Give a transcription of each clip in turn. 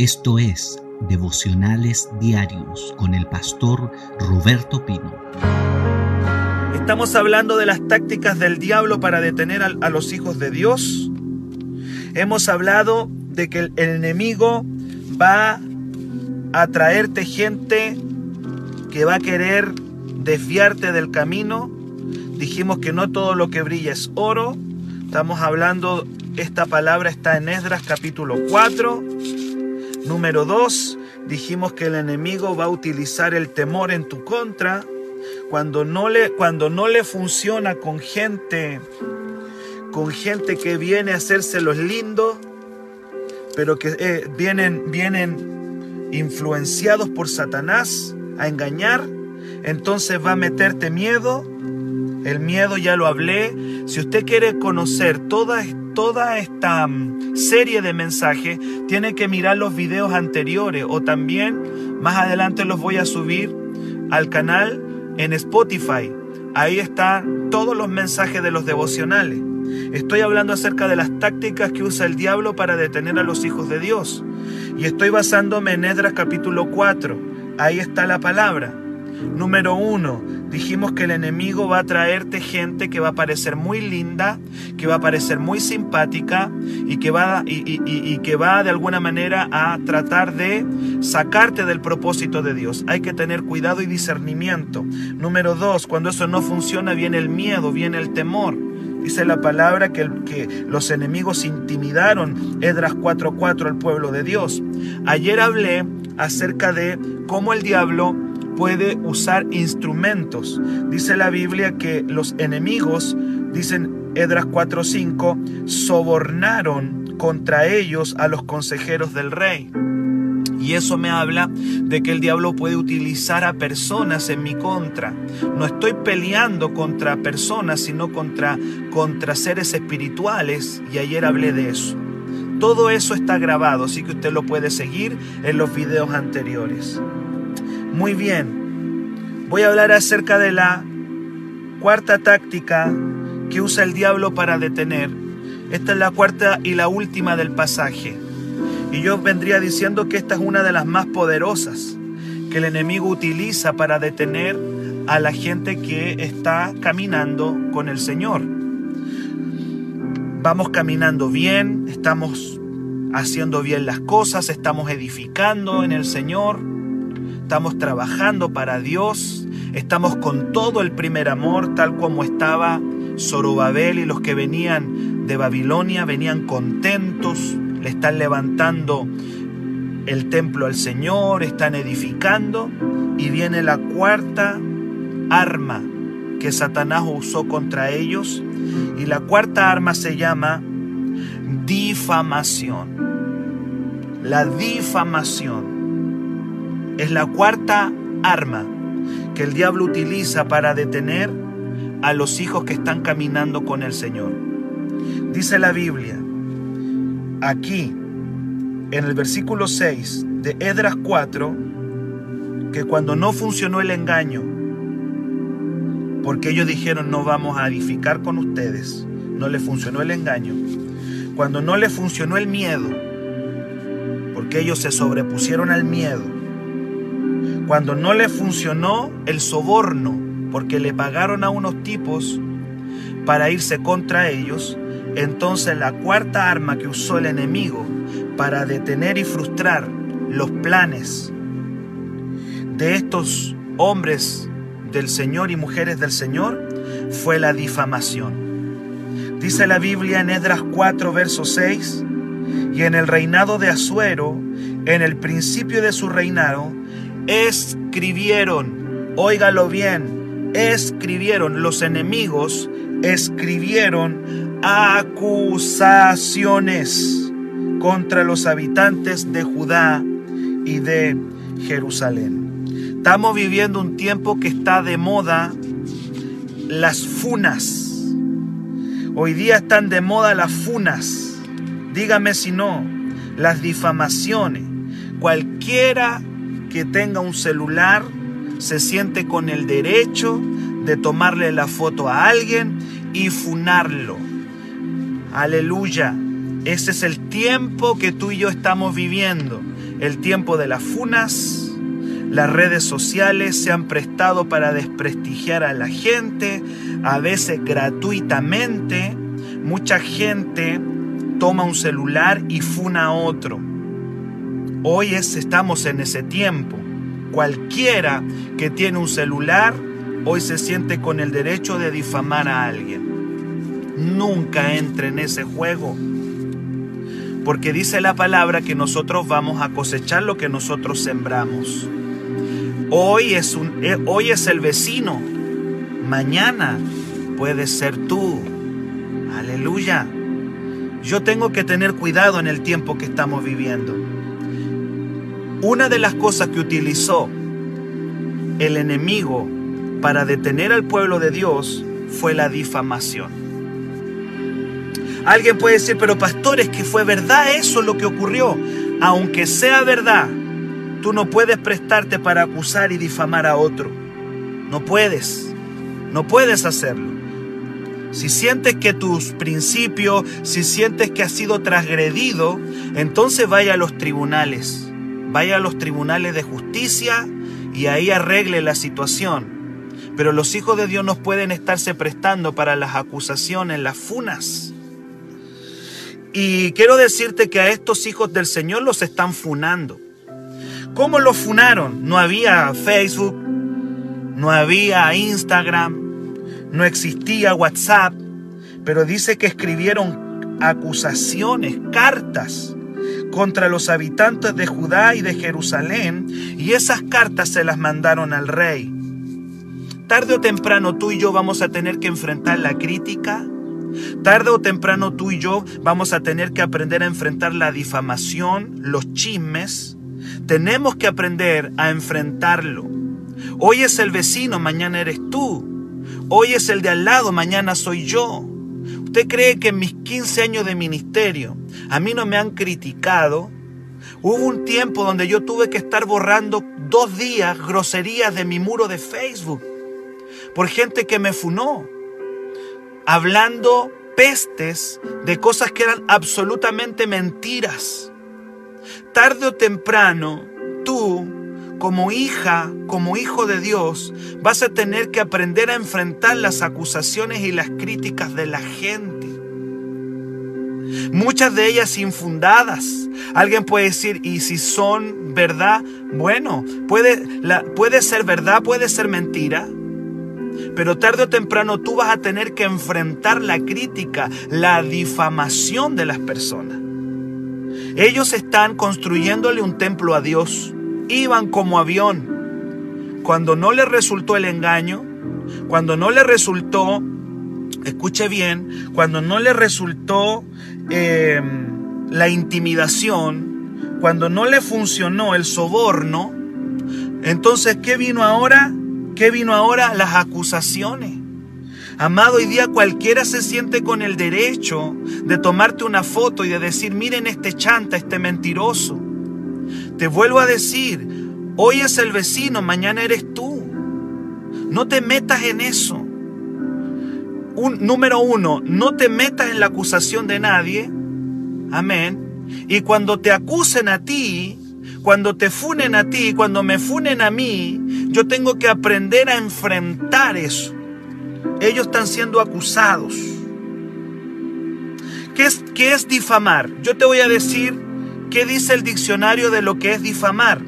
Esto es Devocionales Diarios con el pastor Roberto Pino. Estamos hablando de las tácticas del diablo para detener a, los hijos de Dios. Hemos hablado de que el, enemigo va a traerte gente que va a querer desviarte del camino. Dijimos que no todo lo que brilla es oro. Estamos hablando, esta palabra está en Esdras capítulo 4 Número dos, dijimos que el enemigo va a utilizar el temor en tu contra. Cuando no le, cuando no le funciona con gente, con gente que viene a hacerse los lindos, pero que eh, vienen, vienen influenciados por Satanás a engañar, entonces va a meterte miedo. El miedo ya lo hablé. Si usted quiere conocer toda toda esta mm, serie de mensajes, tiene que mirar los videos anteriores o también más adelante los voy a subir al canal en Spotify. Ahí están todos los mensajes de los devocionales. Estoy hablando acerca de las tácticas que usa el diablo para detener a los hijos de Dios. Y estoy basándome en Edras capítulo 4. Ahí está la palabra. Número uno, dijimos que el enemigo va a traerte gente que va a parecer muy linda, que va a parecer muy simpática y que va, y, que va de alguna manera a tratar de sacarte del propósito de Dios. Hay que tener cuidado y discernimiento. Número dos, cuando eso no funciona viene el miedo, viene el temor. Dice la palabra que, que los enemigos intimidaron Edras 4:4 al pueblo de Dios. Ayer hablé acerca de cómo el diablo puede usar instrumentos. Dice la Biblia que los enemigos, dicen Edras 4:5, sobornaron contra ellos a los consejeros del rey. Y eso me habla de que el diablo puede utilizar a personas en mi contra. No estoy peleando contra personas, sino contra, contra seres espirituales. Y ayer hablé de eso. Todo eso está grabado, así que usted lo puede seguir en los videos anteriores. Muy bien, voy a hablar acerca de la cuarta táctica que usa el diablo para detener. Esta es la cuarta y la última del pasaje. Y yo vendría diciendo que esta es una de las más poderosas que el enemigo utiliza para detener a la gente que está caminando con el Señor. Vamos caminando bien, estamos haciendo bien las cosas, estamos edificando en el Señor, estamos trabajando para Dios, estamos con todo el primer amor, tal como estaba Zorobabel y los que venían de Babilonia, venían contentos, le están levantando el templo al Señor, están edificando y viene la cuarta arma que Satanás usó contra ellos y la cuarta arma se llama difamación. La difamación es la cuarta arma que el diablo utiliza para detener a los hijos que están caminando con el Señor. Dice la Biblia, aquí, en el versículo 6 de Edras 4, que cuando no funcionó el engaño, porque ellos dijeron no vamos a edificar con ustedes, no le funcionó el engaño, cuando no le funcionó el miedo, porque ellos se sobrepusieron al miedo, cuando no le funcionó el soborno, porque le pagaron a unos tipos para irse contra ellos, entonces la cuarta arma que usó el enemigo para detener y frustrar los planes de estos hombres del Señor y mujeres del Señor fue la difamación. Dice la Biblia en Edras 4, verso 6, y en el reinado de Asuero, en el principio de su reinado, escribieron, óigalo bien, escribieron, los enemigos escribieron acusaciones contra los habitantes de Judá y de Jerusalén. Estamos viviendo un tiempo que está de moda las funas. Hoy día están de moda las funas. Dígame si no, las difamaciones. Cualquiera que tenga un celular se siente con el derecho de tomarle la foto a alguien y funarlo. Aleluya. Ese es el tiempo que tú y yo estamos viviendo. el tiempo de las funas, las redes sociales se han prestado para desprestigiar a la gente, a veces gratuitamente. Mucha gente toma un celular y funa a otro. Hoy es, estamos en ese tiempo. Cualquiera que tiene un celular hoy se siente con el derecho de difamar a alguien. Nunca entre en ese juego. Porque dice la palabra que nosotros vamos a cosechar lo que nosotros sembramos. Hoy es, un, eh, hoy es el vecino. Mañana puede ser tú. Aleluya. Yo tengo que tener cuidado en el tiempo que estamos viviendo. Una de las cosas que utilizó el enemigo para detener al pueblo de Dios fue la difamación. Alguien puede decir, pero pastores, que fue verdad eso lo que ocurrió. Aunque sea verdad, tú no puedes prestarte para acusar y difamar a otro. No puedes. No puedes hacerlo. Si sientes que tus principios, si sientes que has sido transgredido, entonces vaya a los tribunales. Vaya a los tribunales de justicia y ahí arregle la situación. Pero los hijos de Dios no pueden estarse prestando para las acusaciones, las funas. Y quiero decirte que a estos hijos del Señor los están funando. ¿Cómo los funaron? No había Facebook, no había Instagram, no existía WhatsApp, pero dice que escribieron acusaciones, cartas contra los habitantes de Judá y de Jerusalén, y esas cartas se las mandaron al rey. Tarde o temprano tú y yo vamos a tener que enfrentar la crítica, tarde o temprano tú y yo vamos a tener que aprender a enfrentar la difamación, los chismes, tenemos que aprender a enfrentarlo. Hoy es el vecino, mañana eres tú. Hoy es el de al lado, mañana soy yo. ¿Usted cree que en mis 15 años de ministerio a mí no me han criticado? Hubo un tiempo donde yo tuve que estar borrando dos días groserías de mi muro de Facebook por gente que me funó, hablando pestes de cosas que eran absolutamente mentiras. Tarde o temprano, tú como hija, como hijo de Dios, vas a tener que aprender a enfrentar las acusaciones y las críticas de la gente. Muchas de ellas infundadas. Alguien puede decir, ¿y si son verdad? Bueno, puede, puede ser verdad, puede ser mentira. Pero tarde o temprano tú vas a tener que enfrentar la crítica, la difamación de las personas. Ellos están construyéndole un templo a Dios iban como avión. Cuando no le resultó el engaño, cuando no le resultó, escuche bien, cuando no le resultó em, la intimidación, cuando no le funcionó el soborno, entonces, ¿qué vino ahora? ¿Qué vino ahora? Las acusaciones. Amado, hoy día cualquiera se siente con el derecho de tomarte una foto y de decir, miren este chanta, este mentiroso. Te vuelvo a decir, hoy es el vecino, mañana eres tú. No te metas en eso. Un, número uno, no te metas en la acusación de nadie. Amén. Y cuando te acusen a ti, cuando te funen a ti, cuando me funen a mí, yo tengo que aprender a enfrentar eso. Ellos están siendo acusados. ¿Qué es, qué es difamar? Yo te voy a decir ¿Qué dice el diccionario de lo que es difamar?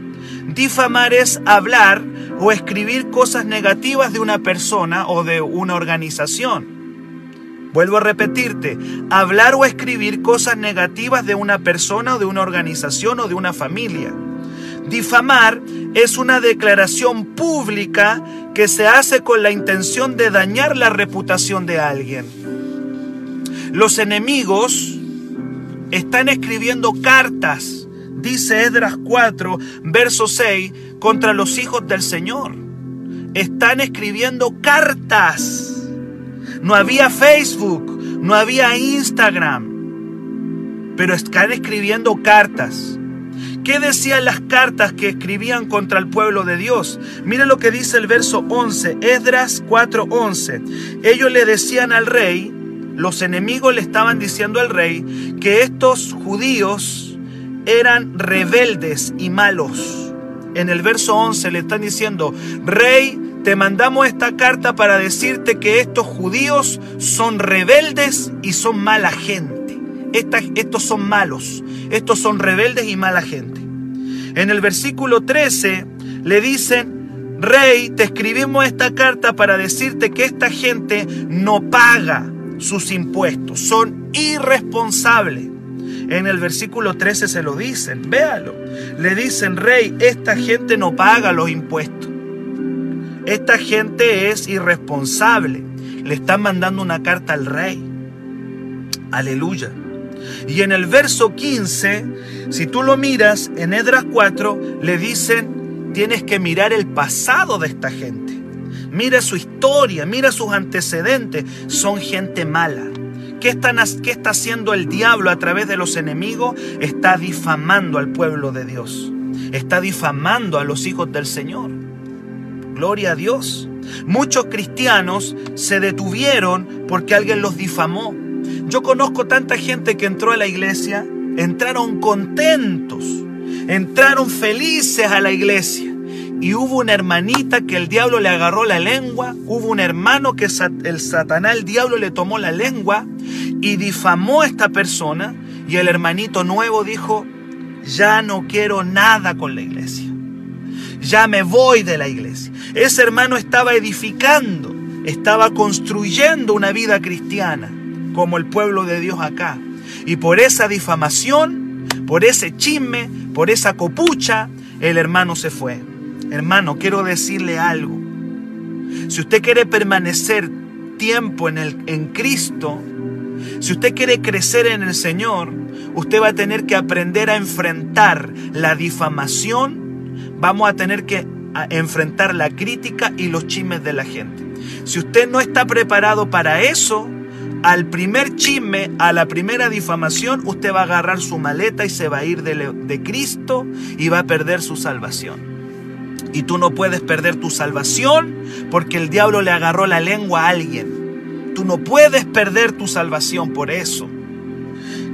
Difamar es hablar o escribir cosas negativas de una persona o de una organización. Vuelvo a repetirte, hablar o escribir cosas negativas de una persona o de una organización o de una familia. Difamar es una declaración pública que se hace con la intención de dañar la reputación de alguien. Los enemigos están escribiendo cartas, dice Edras 4, verso 6, contra los hijos del Señor. Están escribiendo cartas. No había Facebook, no había Instagram, pero están escribiendo cartas. ¿Qué decían las cartas que escribían contra el pueblo de Dios? Mire lo que dice el verso 11, Esdras 4:11. Ellos le decían al rey, los enemigos le estaban diciendo al rey que estos judíos eran rebeldes y malos. En el verso 11 le están diciendo, Rey, te mandamos esta carta para decirte que estos judíos son rebeldes y son mala gente. estos son malos, estos son rebeldes y mala gente. En el versículo 13 le dicen, Rey, te escribimos esta carta para decirte que esta gente no paga sus impuestos, son irresponsables. En el versículo 13 se lo dicen, véalo. Le dicen, Rey, esta gente no paga los impuestos. Esta gente es irresponsable. Le están mandando una carta al rey. Aleluya. Y en el verso 15, si tú lo miras, en Edras 4, le dicen, tienes que mirar el pasado de esta gente. Mira su historia, mira sus antecedentes. Son gente mala. ¿Qué, están, ¿Qué está haciendo el diablo a través de los enemigos? Está difamando al pueblo de Dios. Está difamando a los hijos del Señor. Gloria a Dios. Muchos cristianos se detuvieron porque alguien los difamó. Yo conozco tanta gente que entró a la iglesia, entraron contentos, entraron felices a la iglesia. Y hubo una hermanita que el diablo le agarró la lengua, hubo un hermano que el satanás, el diablo le tomó la lengua y difamó a esta persona. Y el hermanito nuevo dijo, ya no quiero nada con la iglesia ya me voy de la iglesia. Ese hermano estaba edificando, estaba construyendo una vida cristiana, como el pueblo de Dios acá. Y por esa difamación, por ese chisme, por esa copucha, el hermano se fue. Hermano, quiero decirle algo. Si usted quiere permanecer tiempo en, el, en Cristo, si usted quiere crecer en el Señor, usted va a tener que aprender a enfrentar la difamación vamos a tener que enfrentar la crítica y los chismes de la gente. Si usted no está preparado para eso, al primer chisme, a la primera difamación, usted va a agarrar su maleta y se va a ir de, de, Cristo y va a perder su salvación. Y tú no puedes perder tu salvación porque el diablo le agarró la lengua a alguien. Tú no puedes perder tu salvación por eso.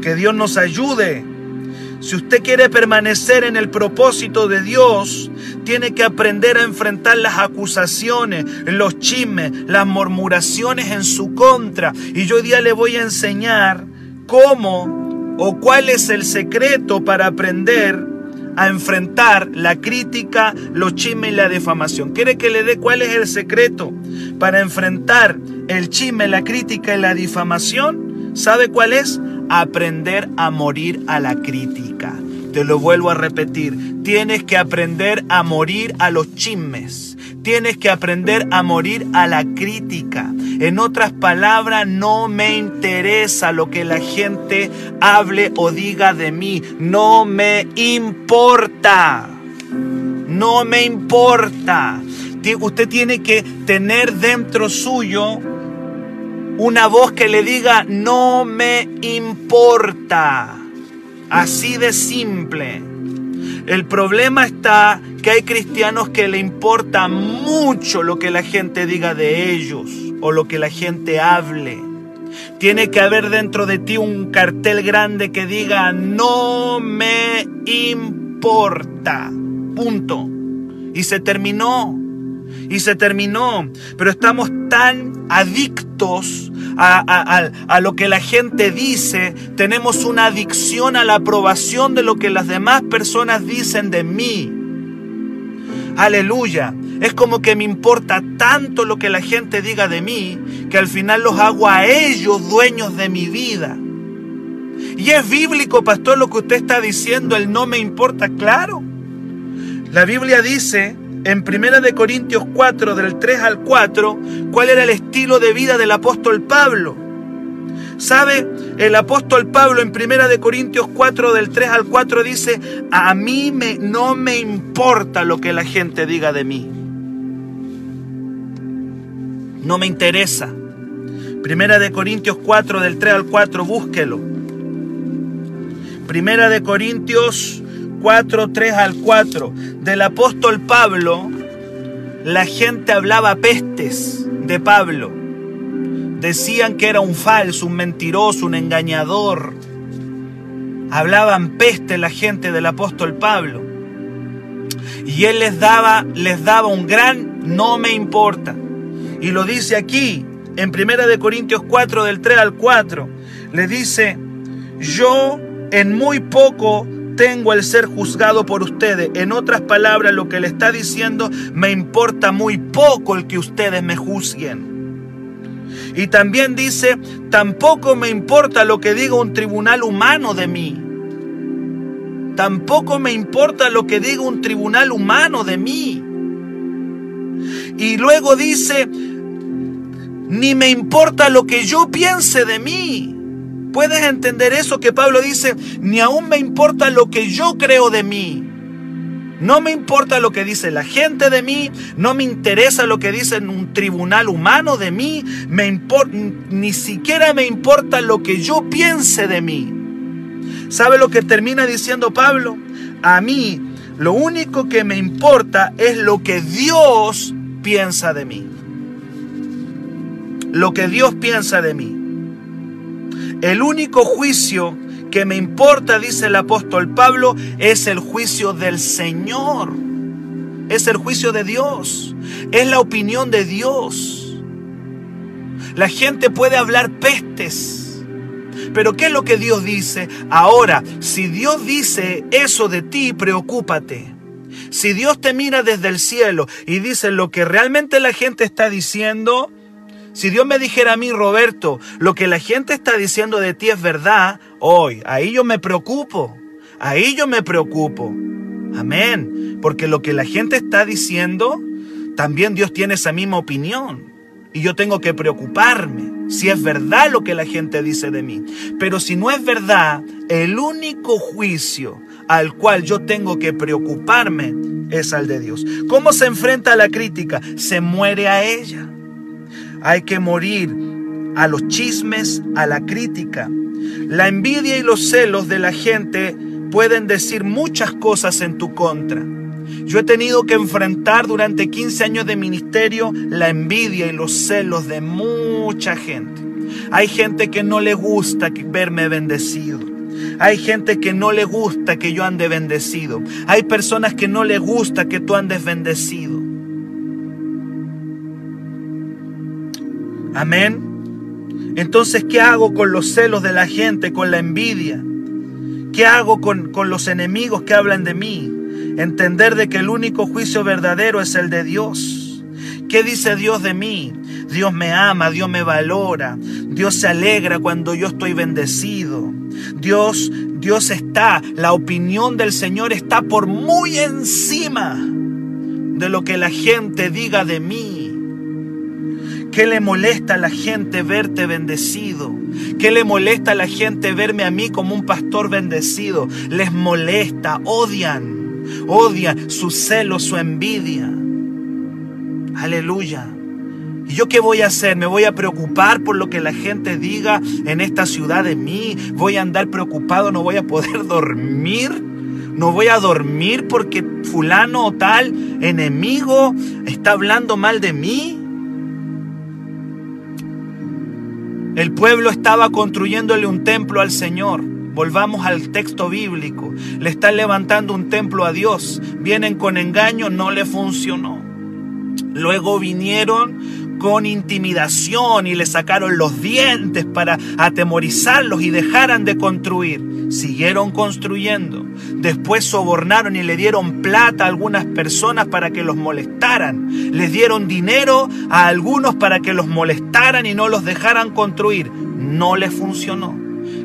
Que Dios nos ayude si usted quiere permanecer en el propósito de Dios, tiene que aprender a enfrentar las acusaciones, los chismes, las murmuraciones en su contra. Y yo hoy día le voy a enseñar cómo o cuál es el secreto para aprender a enfrentar la crítica, los chismes y la defamación. ¿Quiere que le dé cuál es el secreto para enfrentar el chisme, la crítica y la difamación? ¿Sabe cuál es? aprender a morir a la crítica. Te lo vuelvo a repetir, tienes que aprender a morir a los chismes. Tienes que aprender a morir a la crítica. En otras palabras, no me interesa lo que la gente hable o diga de mí. No me importa. No me importa. Usted tiene que tener dentro suyo una voz que le diga, no me importa. Así de simple. El problema está que hay cristianos que le importa mucho lo que la gente diga de ellos o lo que la gente hable. Tiene que haber dentro de ti un cartel grande que diga, no me importa. Punto. Y se terminó y se terminó. Pero estamos tan adictos a, lo que la gente dice, tenemos una adicción a la aprobación de lo que las demás personas dicen de mí. Aleluya. Es como que me importa tanto lo que la gente diga de mí, que al final los hago a ellos dueños de mi vida. Y es bíblico, pastor, lo que usted está diciendo, el no me importa, claro. La Biblia dice en 1 de Corintios 4 del 3 al 4 cuál era el estilo de vida del apóstol Pablo. ¿Sabe? El apóstol Pablo en 1 de Corintios 4 del 3 al 4 dice, "A mí me, no me importa lo que la gente diga de mí. No me interesa." Primera de Corintios 4 del 3 al 4, búsquelo. Primera de Corintios 4, 3 al 4, del apóstol Pablo, la gente hablaba pestes de Pablo. Decían que era un falso, un mentiroso, un engañador. hablaban peste la gente del apóstol Pablo. Y él les daba, les daba un gran no me importa. Y lo dice aquí, en 1 Corintios 4, del 3 al 4. Le dice, yo en muy poco tengo el ser juzgado por ustedes. En otras palabras, lo que le está diciendo, me importa muy poco el que ustedes me juzguen. Y también dice, tampoco me importa lo que diga un tribunal humano de mí. Tampoco me importa lo que diga un tribunal humano de mí. Y luego dice, ni me importa lo que yo piense de mí. ¿Puedes entender eso que Pablo dice? Ni aún me importa lo que yo creo de mí. No me importa lo que dice la gente de mí, no me interesa lo que dice un tribunal humano de mí, ni siquiera me importa lo que yo piense de mí. ¿Sabe lo que termina diciendo Pablo? A mí lo único que me importa es lo que Dios piensa de mí. Lo que Dios piensa de mí. El único juicio que me importa, dice el apóstol Pablo, es el juicio del Señor. Es el juicio de Dios. Es la opinión de Dios. La gente puede hablar pestes. Pero ¿qué es lo que Dios dice? Ahora, si Dios dice eso de ti, preocúpate. Si Dios te mira desde el cielo y dice lo que realmente la gente está diciendo, si Dios me dijera a mí, Roberto, lo que la gente está diciendo de ti es verdad, hoy, ahí yo me preocupo. Ahí yo me preocupo. Amén. Porque lo que la gente está diciendo, también Dios tiene esa misma opinión. Y yo tengo que preocuparme si es verdad lo que la gente dice de mí. Pero si no es verdad, el único juicio al cual yo tengo que preocuparme es al de Dios. ¿Cómo se enfrenta a la crítica? Se muere a ella. Hay que morir a los chismes, a la crítica. La envidia y los celos de la gente pueden decir muchas cosas en tu contra. Yo he tenido que enfrentar durante 15 años de ministerio la envidia y los celos de mucha gente. Hay gente que no le gusta verme bendecido. Hay gente que no le gusta que yo ande bendecido. Hay personas que no le gusta que tú andes bendecido. Amén. Entonces, ¿qué hago con los celos de la gente, con la envidia? ¿Qué hago con, con los enemigos que hablan de mí? Entender de que el único juicio verdadero es el de Dios. ¿Qué dice Dios de mí? Dios me ama, Dios me valora, Dios se alegra cuando yo estoy bendecido. Dios, Dios está, la opinión del Señor está por muy encima de lo que la gente diga de mí. ¿Qué le molesta a la gente verte bendecido? ¿Qué le molesta a la gente verme a mí como un pastor bendecido? Les molesta, odian, odian su celo, su envidia. Aleluya. ¿Y yo qué voy a hacer? ¿Me voy a preocupar por lo que la gente diga en esta ciudad de mí? ¿Voy a andar preocupado? ¿No voy a poder dormir? ¿No voy a dormir porque fulano o tal enemigo está hablando mal de mí? El pueblo estaba construyéndole un templo al Señor. Volvamos al texto bíblico. Le están levantando un templo a Dios. Vienen con engaño, no le funcionó. Luego vinieron con intimidación y le sacaron los dientes para atemorizarlos y dejaran de construir. Siguieron construyendo. Después sobornaron y le dieron plata a algunas personas para que los molestaran. Les dieron dinero a algunos para que los molestaran y no los dejaran construir. No les funcionó.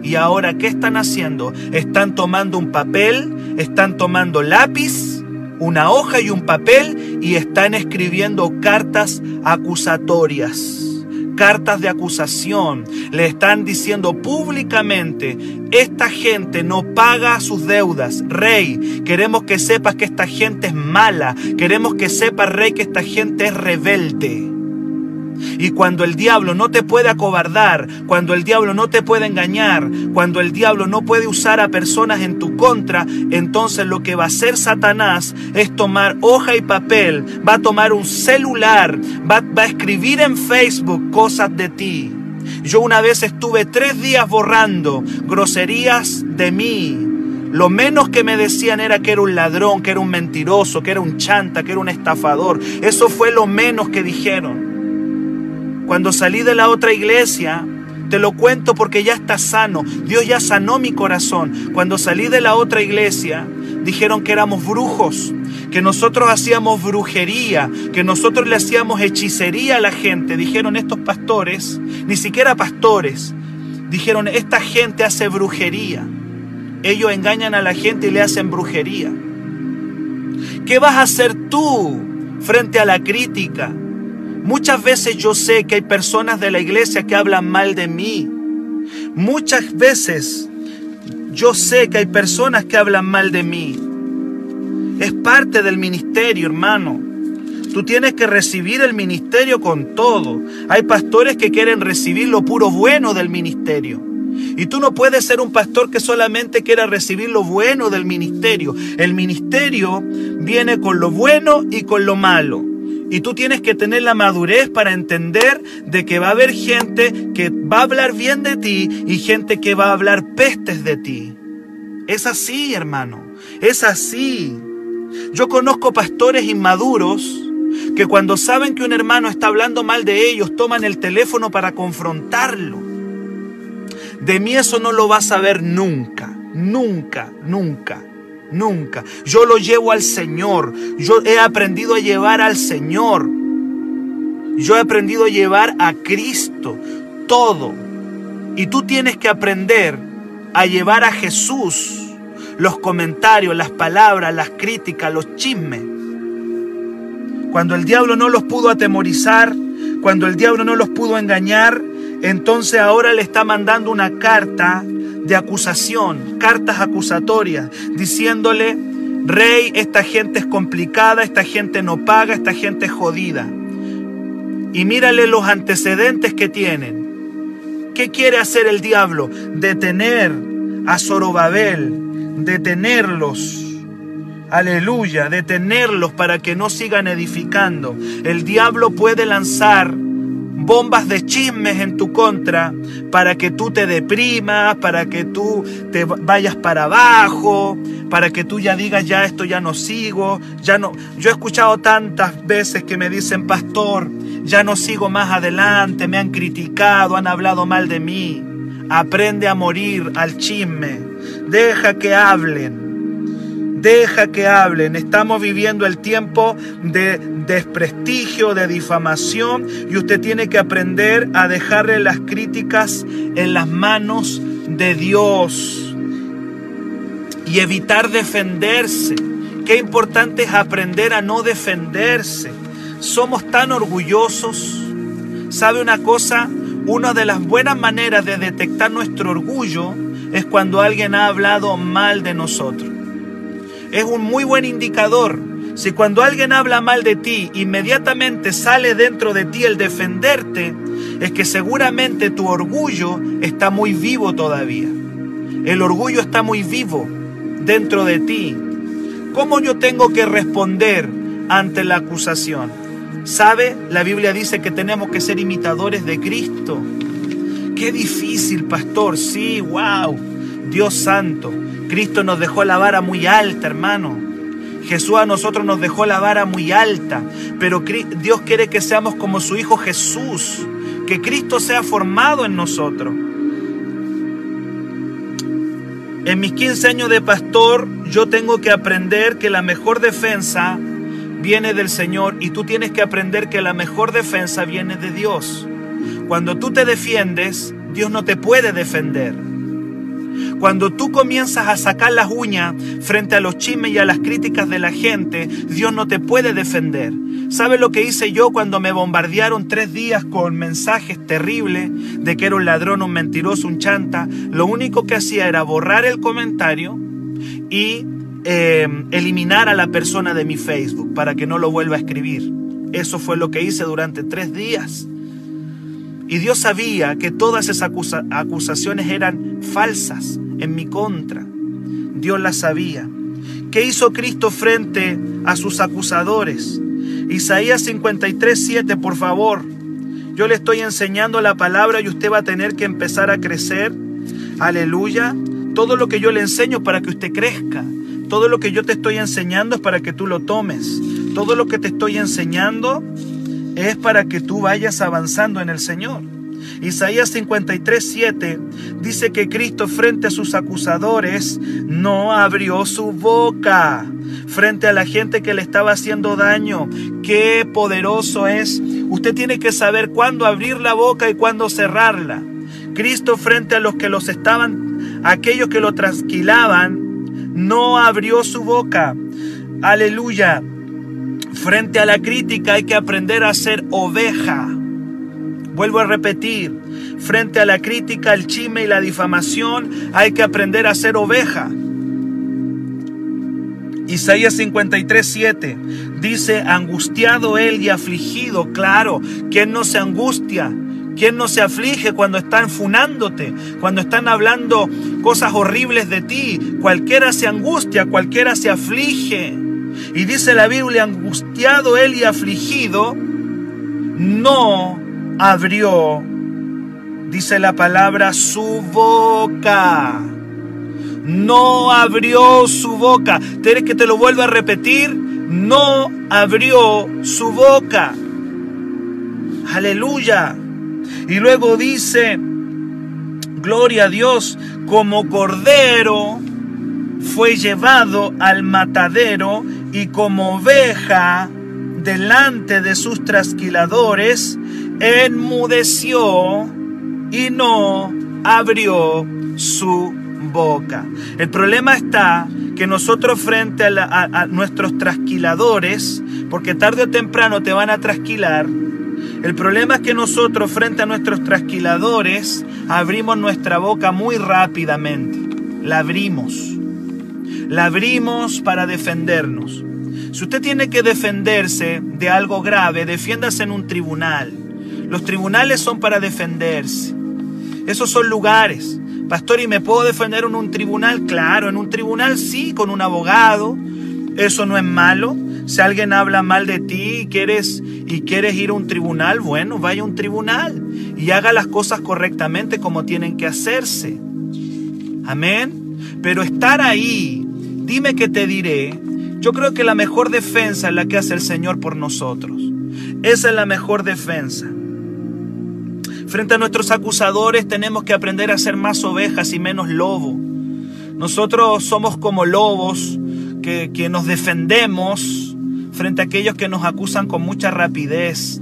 Y ahora, ¿qué están haciendo? Están tomando un papel, están tomando lápiz, una hoja y un papel y están escribiendo cartas acusatorias cartas de acusación, le están diciendo públicamente, esta gente no paga sus deudas. Rey, queremos que sepas que esta gente es mala, queremos que sepas, Rey, que esta gente es rebelde. Y cuando el diablo no te puede acobardar, cuando el diablo no te puede engañar, cuando el diablo no puede usar a personas en tu contra, entonces lo que va a hacer Satanás es tomar hoja y papel, va a tomar un celular, va, va a escribir en Facebook cosas de ti. Yo una vez estuve tres días borrando groserías de mí. Lo menos que me decían era que era un ladrón, que era un mentiroso, que era un chanta, que era un estafador. Eso fue lo menos que dijeron. Cuando salí de la otra iglesia, te lo cuento porque ya está sano. Dios ya sanó mi corazón. Cuando salí de la otra iglesia, dijeron que éramos brujos, que nosotros hacíamos brujería, que nosotros le hacíamos hechicería a la gente. Dijeron estos pastores, ni siquiera pastores, dijeron esta gente hace brujería. Ellos engañan a la gente y le hacen brujería. ¿Qué vas a hacer tú frente a la crítica? Muchas veces yo sé que hay personas de la iglesia que hablan mal de mí. Muchas veces yo sé que hay personas que hablan mal de mí. Es parte del ministerio, hermano. Tú tienes que recibir el ministerio con todo. Hay pastores que quieren recibir lo puro bueno del ministerio. Y tú no puedes ser un pastor que solamente quiera recibir lo bueno del ministerio. El ministerio viene con lo bueno y con lo malo. Y tú tienes que tener la madurez para entender de que va a haber gente que va a hablar bien de ti y gente que va a hablar pestes de ti. Es así, hermano. Es así. Yo conozco pastores inmaduros que cuando saben que un hermano está hablando mal de ellos, toman el teléfono para confrontarlo. De mí eso no lo vas a ver nunca, nunca, nunca. Nunca. Yo lo llevo al Señor. Yo he aprendido a llevar al Señor. Yo he aprendido a llevar a Cristo. Todo. Y tú tienes que aprender a llevar a Jesús los comentarios, las palabras, las críticas, los chismes. Cuando el diablo no los pudo atemorizar, cuando el diablo no los pudo engañar, entonces ahora le está mandando una carta de acusación, cartas acusatorias, diciéndole, rey, esta gente es complicada, esta gente no paga, esta gente es jodida. Y mírale los antecedentes que tienen. ¿Qué quiere hacer el diablo? Detener a Zorobabel, detenerlos. Aleluya, detenerlos para que no sigan edificando. El diablo puede lanzar bombas de chismes en tu contra para que tú te deprimas, para que tú te vayas para abajo, para que tú ya digas ya esto ya no sigo, ya no. Yo he escuchado tantas veces que me dicen, "Pastor, ya no sigo más adelante, me han criticado, han hablado mal de mí." Aprende a morir al chisme. Deja que hablen. Deja que hablen. Estamos viviendo el tiempo de desprestigio, de difamación y usted tiene que aprender a dejarle las críticas en las manos de Dios y evitar defenderse. Qué importante es aprender a no defenderse. Somos tan orgullosos. ¿Sabe una cosa? Una de las buenas maneras de detectar nuestro orgullo es cuando alguien ha hablado mal de nosotros es un muy buen indicador. Si cuando alguien habla mal de ti, inmediatamente sale dentro de ti el defenderte, es que seguramente tu orgullo está muy vivo todavía. El orgullo está muy vivo dentro de ti. ¿Cómo yo tengo que responder ante la acusación? ¿Sabe? La Biblia dice que tenemos que ser imitadores de Cristo. Qué difícil, pastor. Sí, wow. Dios santo. Cristo nos dejó la vara muy alta, hermano. Jesús a nosotros nos dejó la vara muy alta, pero Dios quiere que seamos como su Hijo Jesús, que Cristo sea formado en nosotros. En mis 15 años de pastor, yo tengo que aprender que la mejor defensa viene del Señor y tú tienes que aprender que la mejor defensa viene de Dios. Cuando tú te defiendes, Dios no te puede defender. Cuando tú comienzas a sacar las uñas frente a los chismes y a las críticas de la gente, Dios no te puede defender. ¿Sabes lo que hice yo cuando me bombardearon tres días con mensajes terribles de que era un ladrón, un mentiroso, un chanta? Lo único que hacía era borrar el comentario y eh, eliminar a la persona de mi Facebook para que no lo vuelva a escribir. Eso fue lo que hice durante tres días. Y Dios sabía que todas esas acusaciones eran falsas en mi contra. Dios las sabía. ¿Qué hizo Cristo frente a sus acusadores? Isaías 53, 7, por favor. Yo le estoy enseñando la palabra y usted va a tener que empezar a crecer. Aleluya. Todo lo que yo le enseño para que usted crezca. Todo lo que yo te estoy enseñando es para que tú lo tomes. Todo lo que te estoy enseñando es para que tú vayas avanzando en el Señor. Isaías 53, 7 dice que Cristo frente a sus acusadores no abrió su boca. Frente a la gente que le estaba haciendo daño. Qué poderoso es. Usted tiene que saber cuándo abrir la boca y cuándo cerrarla. Cristo frente a los que los estaban, aquellos que lo trasquilaban, no abrió su boca. Aleluya. Frente a la crítica hay que aprender a ser oveja. Vuelvo a repetir, frente a la crítica, el chisme y la difamación hay que aprender a ser oveja. Isaías 53, 7 dice, angustiado él y afligido, claro, ¿quién no se angustia? ¿Quién no se aflige cuando están funándote? Cuando están hablando cosas horribles de ti. Cualquiera se angustia, cualquiera se aflige. Y dice la Biblia, angustiado él y afligido, no abrió, dice la palabra, su boca. No abrió su boca. ¿Tienes que te lo vuelva a repetir? No abrió su boca. Aleluya. Y luego dice, gloria a Dios, como cordero fue llevado al matadero y como oveja delante de sus trasquiladores, enmudeció y no abrió su boca. El problema está que nosotros frente a, nuestros trasquiladores, porque tarde o temprano te van a trasquilar, el problema es que nosotros frente a nuestros trasquiladores abrimos nuestra boca muy rápidamente. La abrimos. La abrimos para defendernos. Si usted tiene que defenderse de algo grave, defiéndase en un tribunal. Los tribunales son para defenderse. Esos son lugares. Pastor, ¿y me puedo defender en un tribunal? Claro, en un tribunal sí, con un abogado. Eso no es malo. Si alguien habla mal de ti y quieres, y quieres ir a un tribunal, bueno, vaya a un tribunal y haga las cosas correctamente como tienen que hacerse. Amén. Pero estar ahí, dime que te diré, yo creo que la mejor defensa es la que hace el Señor por nosotros. Esa es la mejor defensa. Frente a nuestros acusadores tenemos que aprender a ser más ovejas y menos lobo. Nosotros somos como lobos que, que nos defendemos frente a aquellos que nos acusan con mucha rapidez.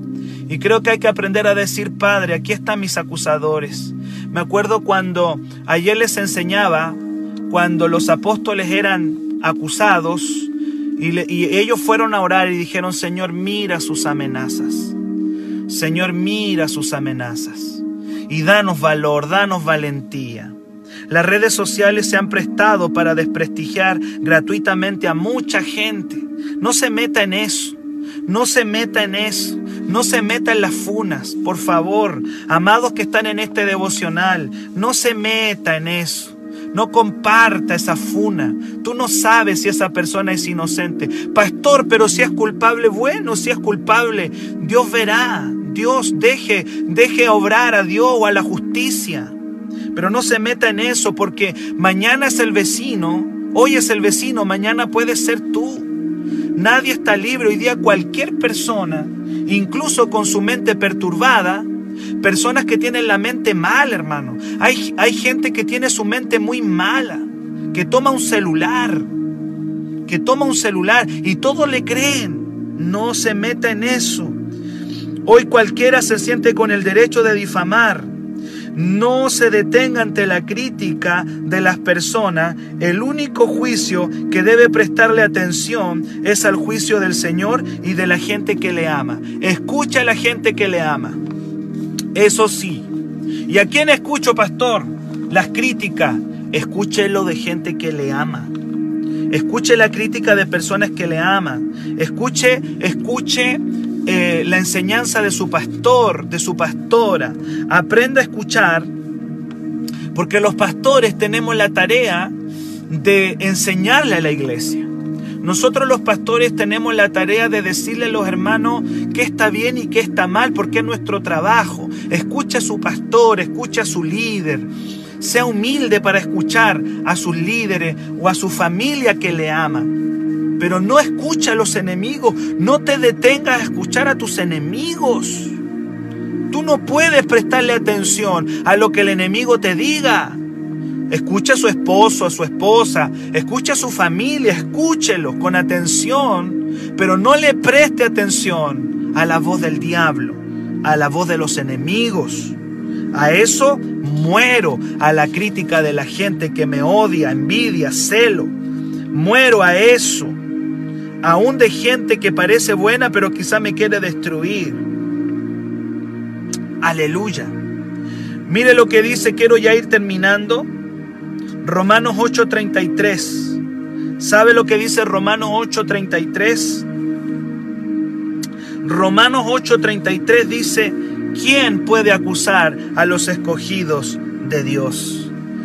Y creo que hay que aprender a decir, Padre, aquí están mis acusadores. Me acuerdo cuando ayer les enseñaba, cuando los apóstoles eran acusados y, y ellos fueron a orar y dijeron, Señor, mira sus amenazas. Señor, mira sus amenazas. Y danos valor, danos valentía. Las redes sociales se han prestado para desprestigiar gratuitamente a mucha gente. No se meta en eso. No se meta en eso. No se meta en las funas. Por favor, amados que están en este devocional, no se meta en eso. No comparta esa funa. Tú no sabes si esa persona es inocente. Pastor, pero si es culpable, bueno, si es culpable, Dios verá. Dios deje, deje obrar a Dios o a la justicia. Pero no se meta en eso porque mañana es el vecino, hoy es el vecino, mañana puede ser tú. Nadie está libre hoy día cualquier persona, incluso con su mente perturbada, personas que tienen la mente mal, hermano. Hay, hay gente que tiene su mente muy mala, que toma un celular, que toma un celular y todos le creen. No se meta en eso. Hoy cualquiera se siente con el derecho de difamar. No se detenga ante la crítica de las personas. El único juicio que debe prestarle atención es al juicio del Señor y de la gente que le ama. Escucha a la gente que le ama. Eso sí. ¿Y a quién escucho, pastor? Las críticas. Escúchelo de gente que le ama. Escuche la crítica de personas que le aman. Escuche, escuche eh, la enseñanza de su pastor, de su pastora. Aprenda a escuchar, porque los pastores tenemos la tarea de enseñarle a la iglesia. Nosotros los pastores tenemos la tarea de decirle a los hermanos qué está bien y qué está mal, porque es nuestro trabajo. Escucha a su pastor, escucha a su líder. Sea humilde para escuchar a sus líderes o a su familia que le ama. Pero no escucha a los enemigos. No te detengas a escuchar a tus enemigos. Tú no puedes prestarle atención a lo que el enemigo te diga. Escucha a su esposo, a su esposa, escucha a su familia, escúchelo con atención, pero no le preste atención a la voz del diablo, a la voz de los enemigos. A eso muero, a la crítica de la gente que me odia, envidia, celo. Muero a eso, aún de gente que parece buena pero quizá me quiere destruir. Aleluya. Mire lo que dice, quiero ya ir terminando. Romanos 8:33. ¿Sabe lo que dice Romanos 8:33? Romanos 8:33 dice, ¿quién puede acusar a los escogidos de Dios?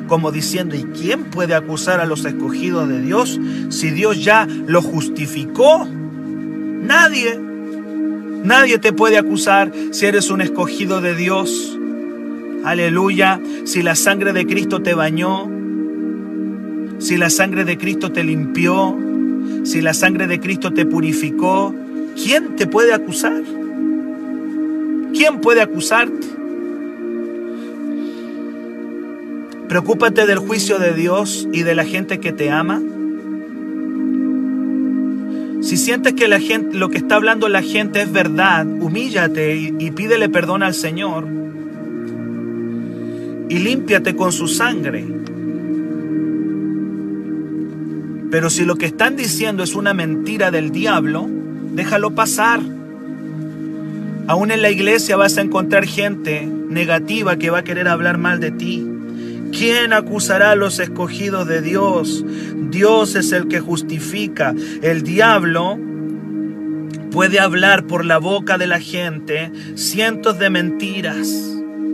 Como diciendo, ¿y quién puede acusar a los escogidos de Dios si Dios ya lo justificó? Nadie. Nadie te puede acusar si eres un escogido de Dios. Aleluya. Si la sangre de Cristo te bañó, si la sangre de Cristo te limpió, si la sangre de Cristo te purificó, ¿quién te puede acusar? ¿Quién puede acusarte? Preocúpate del juicio de Dios y de la gente que te ama. Si sientes que la gente, lo que está hablando la gente es verdad, humíllate y, y pídele perdón al Señor. Y límpiate con su sangre. Pero si lo que están diciendo es una mentira del diablo, déjalo pasar. Aún en la iglesia vas a encontrar gente negativa que va a querer hablar mal de ti. ¿Quién acusará a los escogidos de Dios? Dios es el que justifica. El diablo puede hablar por la boca de la gente cientos de mentiras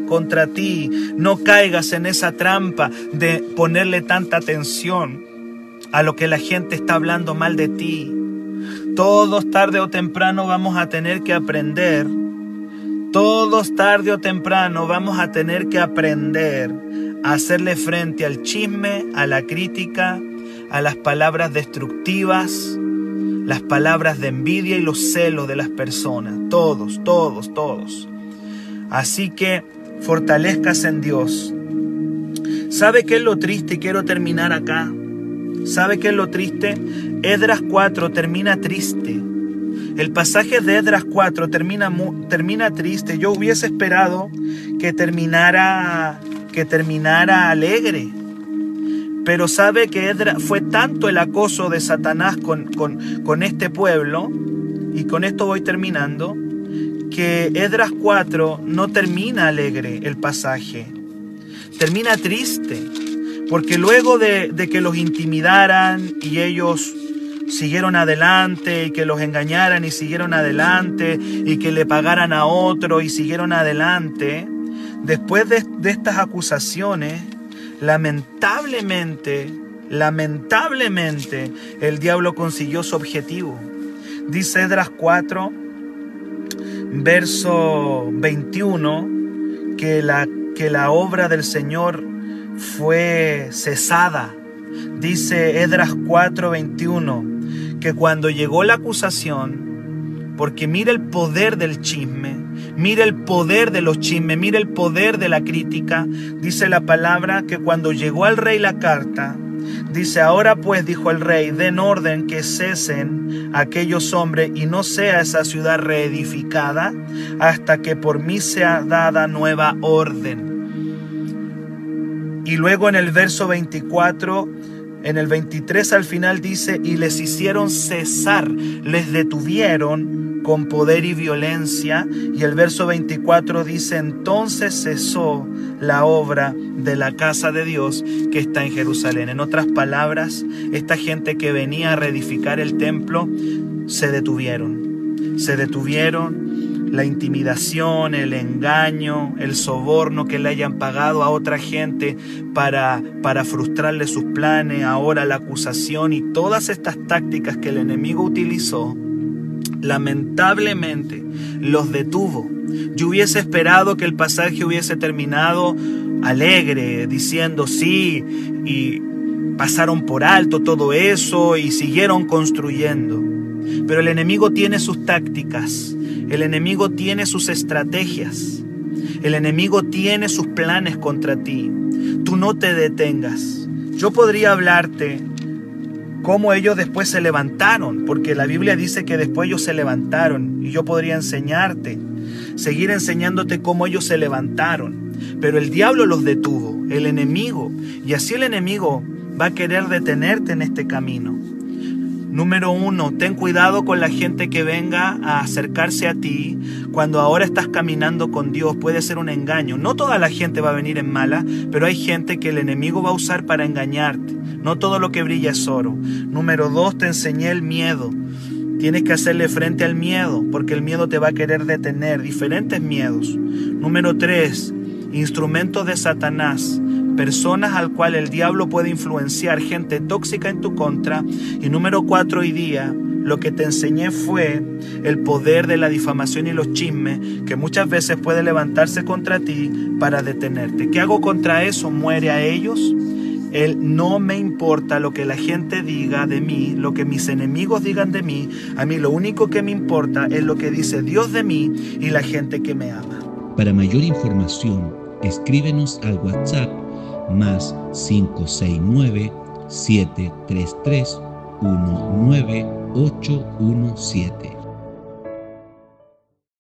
contra ti. No caigas en esa trampa de ponerle tanta atención a lo que la gente está hablando mal de ti. Todos tarde o temprano vamos a tener que aprender. Todos tarde o temprano vamos a tener que aprender hacerle frente al chisme, a la crítica, a las palabras destructivas, las palabras de envidia y los celos de las personas. Todos, todos, todos. Así que fortalezcas en Dios. ¿Sabe qué es lo triste? Quiero terminar acá. ¿Sabe qué es lo triste? Edras 4 termina triste. El pasaje de Edras 4 termina, termina triste. Yo hubiese esperado que terminara, que terminara alegre. Pero sabe que Edras fue tanto el acoso de Satanás con, con, este pueblo, y con esto voy terminando, que Edras 4 no termina alegre el pasaje, termina triste. Porque luego de, que los intimidaran y ellos siguieron adelante y que los engañaran y siguieron adelante y que le pagaran a otro y siguieron adelante, después de, estas acusaciones, lamentablemente, lamentablemente, el diablo consiguió su objetivo. Dice Edras 4, verso 21, que la, que la obra del Señor fue cesada. Dice Edras 4:21 que cuando llegó la acusación, porque mira el poder del chisme, mira el poder de los chismes, mira el poder de la crítica, dice la palabra que cuando llegó al rey la carta, Dice, ahora pues, dijo el rey, den orden que cesen aquellos hombres y no sea esa ciudad reedificada hasta que por mí sea dada nueva orden. Y luego en el verso 24, en el 23 al final dice, y les hicieron cesar, les detuvieron con poder y violencia. Y el verso 24 dice, entonces cesó la obra de la casa de Dios que está en Jerusalén. En otras palabras, esta gente que venía a reedificar el templo, se detuvieron. Se detuvieron, la intimidación, el engaño, el soborno que le hayan pagado a otra gente para, para frustrarle sus planes, ahora la acusación y todas estas tácticas que el enemigo utilizó, lamentablemente los detuvo. Yo hubiese esperado que el pasaje hubiese terminado alegre, diciendo sí, y pasaron por alto todo eso y siguieron construyendo. Pero el enemigo tiene sus tácticas, el enemigo tiene sus estrategias, el enemigo tiene sus planes contra ti. Tú no te detengas. Yo podría hablarte cómo ellos después se levantaron, porque la Biblia dice que después ellos se levantaron y yo podría enseñarte, seguir enseñándote cómo ellos se levantaron. Pero el diablo los detuvo, el enemigo, y así el enemigo va a querer detenerte en este camino. Número uno, ten cuidado con la gente que venga a acercarse a ti cuando ahora estás caminando con Dios. Puede ser un engaño. No toda la gente va a venir en mala, pero hay gente que el enemigo va a usar para engañarte. No todo lo que brilla es oro. Número dos, te enseñé el miedo. Tienes que hacerle frente al miedo, porque el miedo te va a querer detener. Diferentes miedos. Número tres, instrumentos de Satanás personas al cual el diablo puede influenciar, gente tóxica en tu contra. Y número cuatro, hoy día, lo que te enseñé fue el poder de la difamación y los chismes que muchas veces puede levantarse contra ti para detenerte. ¿Qué hago contra eso? Muere a ellos. Él no me importa lo que la gente diga de mí, lo que mis enemigos digan de mí. A mí lo único que me importa es lo que dice Dios de mí y la gente que me ama. Para mayor información, escríbenos al WhatsApp más 569 733 19817.